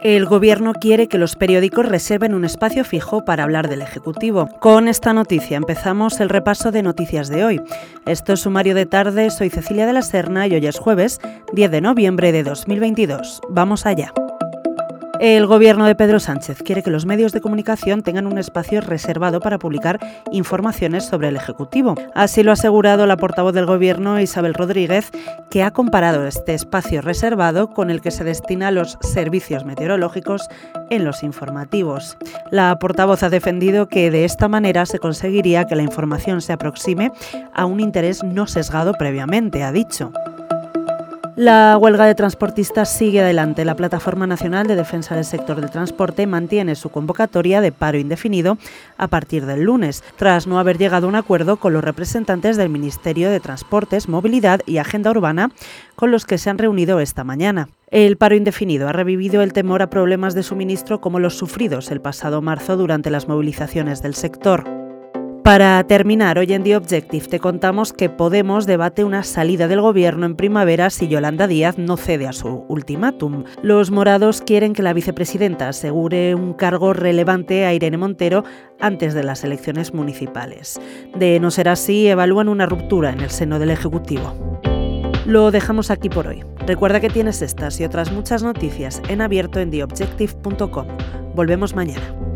El Gobierno quiere que los periódicos reserven un espacio fijo para hablar del Ejecutivo. Con esta noticia empezamos el repaso de noticias de hoy. Esto es Sumario de Tarde, soy Cecilia de la Serna y hoy es jueves 10 de noviembre de 2022. Vamos allá. El gobierno de Pedro Sánchez quiere que los medios de comunicación tengan un espacio reservado para publicar informaciones sobre el Ejecutivo. Así lo ha asegurado la portavoz del gobierno Isabel Rodríguez, que ha comparado este espacio reservado con el que se destina a los servicios meteorológicos en los informativos. La portavoz ha defendido que de esta manera se conseguiría que la información se aproxime a un interés no sesgado previamente, ha dicho. La huelga de transportistas sigue adelante. La Plataforma Nacional de Defensa del Sector del Transporte mantiene su convocatoria de paro indefinido a partir del lunes, tras no haber llegado a un acuerdo con los representantes del Ministerio de Transportes, Movilidad y Agenda Urbana, con los que se han reunido esta mañana. El paro indefinido ha revivido el temor a problemas de suministro como los sufridos el pasado marzo durante las movilizaciones del sector. Para terminar, hoy en The Objective te contamos que Podemos debate una salida del gobierno en primavera si Yolanda Díaz no cede a su ultimátum. Los morados quieren que la vicepresidenta asegure un cargo relevante a Irene Montero antes de las elecciones municipales. De no ser así, evalúan una ruptura en el seno del Ejecutivo. Lo dejamos aquí por hoy. Recuerda que tienes estas y otras muchas noticias en abierto en theobjective.com. Volvemos mañana.